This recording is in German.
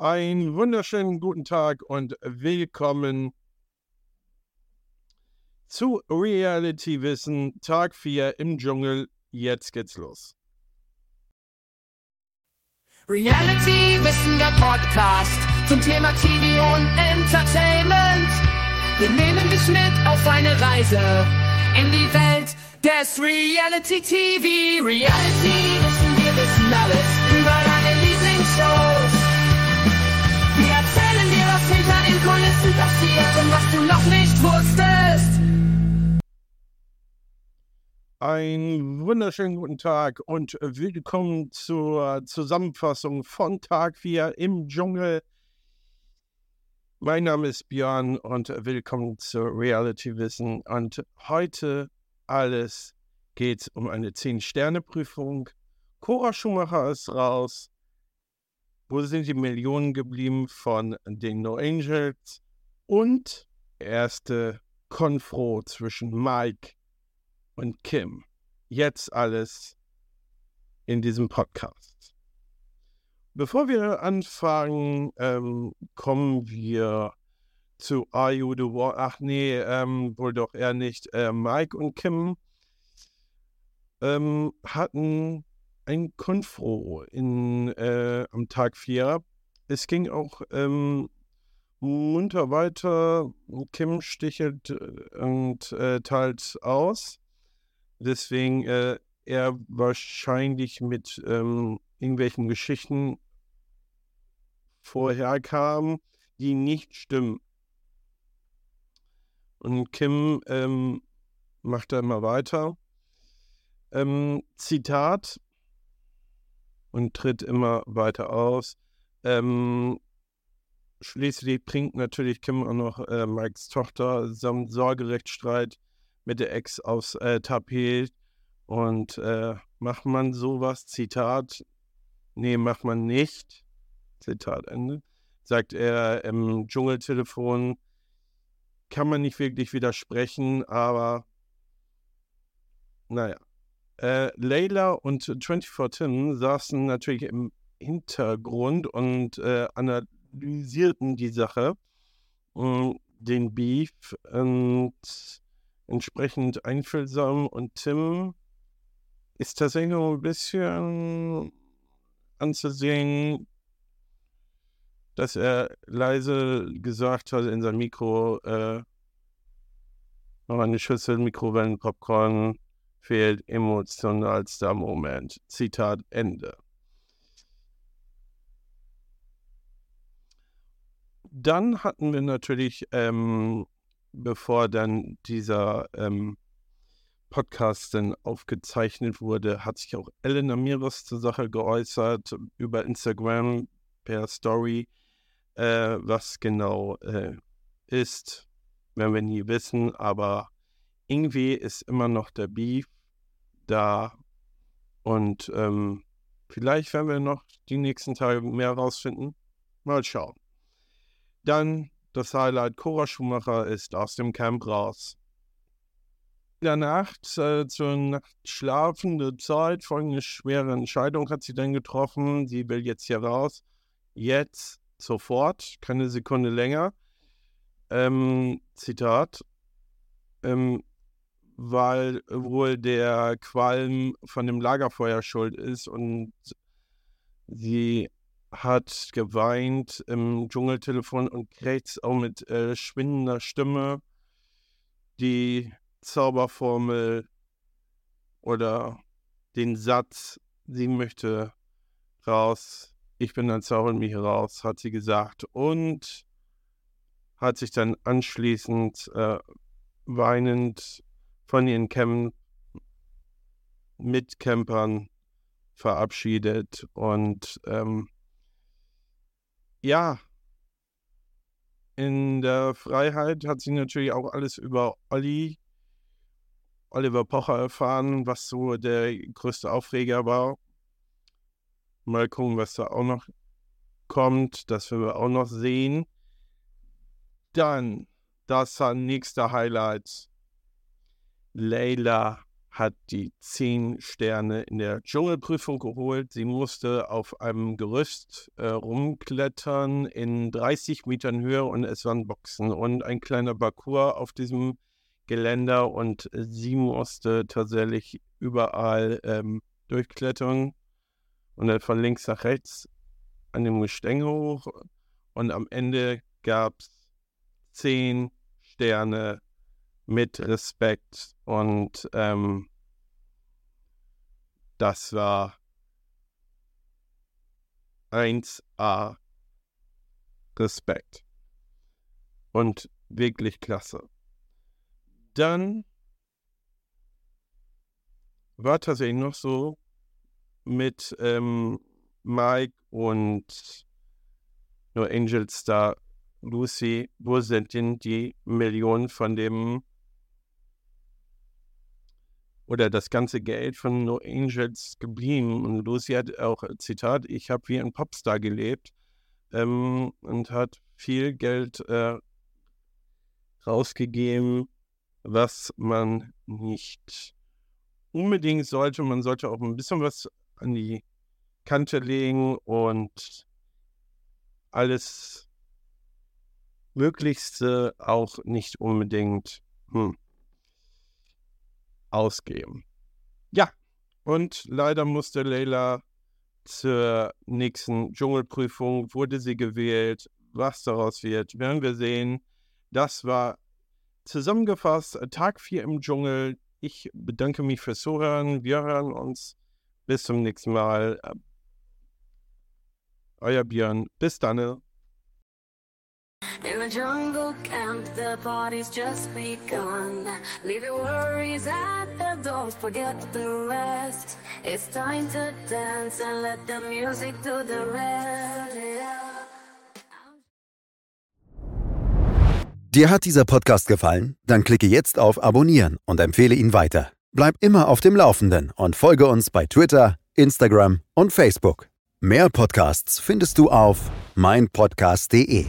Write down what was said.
Einen wunderschönen guten Tag und willkommen zu Reality Wissen, Tag 4 im Dschungel. Jetzt geht's los. Reality Wissen, der Podcast zum Thema TV und Entertainment. Wir nehmen dich mit auf eine Reise in die Welt des Reality TV. Reality Wissen, wir wissen alles Einen wunderschönen guten Tag und willkommen zur Zusammenfassung von Tag 4 im Dschungel. Mein Name ist Björn und willkommen zu Reality Wissen. Und heute alles geht um eine 10-Sterne-Prüfung. Cora Schumacher ist raus. Wo sind die Millionen geblieben von den No Angels? Und erste Konfro zwischen Mike und Kim. Jetzt alles in diesem Podcast. Bevor wir anfangen, ähm, kommen wir zu Are You the One? Ach nee, ähm, wohl doch eher nicht. Äh, Mike und Kim ähm, hatten ein Konfro in, äh, am Tag 4. Es ging auch ähm, munter weiter. Kim stichelt äh, und äh, teilt aus. Deswegen äh, er wahrscheinlich mit ähm, irgendwelchen Geschichten vorherkam, die nicht stimmen. Und Kim ähm, macht da immer weiter. Ähm, Zitat und tritt immer weiter aus. Ähm, schließlich bringt natürlich Kim auch noch äh, Mikes Tochter samt Sorgerechtsstreit mit der Ex aufs äh, Tapet. Und äh, macht man sowas, Zitat, nee, macht man nicht, Zitat Ende, sagt er im Dschungeltelefon, kann man nicht wirklich widersprechen, aber naja. Äh, Layla und 24 Tim saßen natürlich im Hintergrund und äh, analysierten die Sache, äh, den Beef und entsprechend einfühlsam und Tim ist tatsächlich noch ein bisschen anzusehen, dass er leise gesagt hat in sein Mikro, äh, noch eine Schüssel Mikrowellenpopcorn fehlt emotionalster Moment. Zitat Ende. Dann hatten wir natürlich ähm, bevor dann dieser ähm, Podcast dann aufgezeichnet wurde, hat sich auch Elena Miros zur Sache geäußert über Instagram per Story. Äh, was genau äh, ist, werden wir nie wissen, aber irgendwie ist immer noch der Beef da und ähm, vielleicht werden wir noch die nächsten Tage mehr rausfinden. Mal schauen. Dann das Highlight Cora Schumacher ist aus dem Camp raus. In der Nacht, äh, zur nachtschlafende Zeit, folgende schwere Entscheidung hat sie dann getroffen. Sie will jetzt hier raus. Jetzt, sofort, keine Sekunde länger. Ähm, Zitat. Ähm, weil wohl der Qualm von dem Lagerfeuer schuld ist und sie hat geweint im Dschungeltelefon und krächzt auch mit äh, schwindender Stimme die Zauberformel oder den Satz, sie möchte raus, ich bin ein Zauber und mich raus, hat sie gesagt und hat sich dann anschließend äh, weinend von ihren Camp Mitcampern verabschiedet und ähm, ja, in der Freiheit hat sie natürlich auch alles über Olli, Oliver Pocher erfahren, was so der größte Aufreger war. Mal gucken, was da auch noch kommt. Das werden wir auch noch sehen. Dann das nächste Highlight. Leila hat die zehn Sterne in der Dschungelprüfung geholt. Sie musste auf einem Gerüst äh, rumklettern in 30 Metern Höhe und es waren Boxen und ein kleiner Parcours auf diesem Geländer und sie musste tatsächlich überall ähm, durchklettern und von links nach rechts an dem Gestänge hoch und am Ende gab es zehn Sterne mit Respekt und ähm, das war 1A Respekt und wirklich klasse. Dann war tatsächlich noch so mit ähm, Mike und No Angel Star Lucy, wo sind denn die Millionen von dem oder das ganze Geld von No Angels geblieben? Und Lucy hat auch, Zitat, ich habe wie ein Popstar gelebt ähm, und hat viel Geld äh, rausgegeben, was man nicht unbedingt sollte. Man sollte auch ein bisschen was an die Kante legen und alles Möglichste auch nicht unbedingt hm, ausgeben. Ja, und leider musste Leila zur nächsten Dschungelprüfung, wurde sie gewählt. Was daraus wird, werden wir sehen. Das war zusammengefasst Tag 4 im Dschungel. Ich bedanke mich fürs Zuhören. Wir hören uns. Bis zum nächsten Mal. Euer Björn. Bis dann. In the jungle camp, the party's just begun. Leave your worries at the door, forget the rest. It's time to dance and let the music do the rest. Dir hat dieser Podcast gefallen? Dann klicke jetzt auf Abonnieren und empfehle ihn weiter. Bleib immer auf dem Laufenden und folge uns bei Twitter, Instagram und Facebook. Mehr Podcasts findest du auf meinpodcast.de.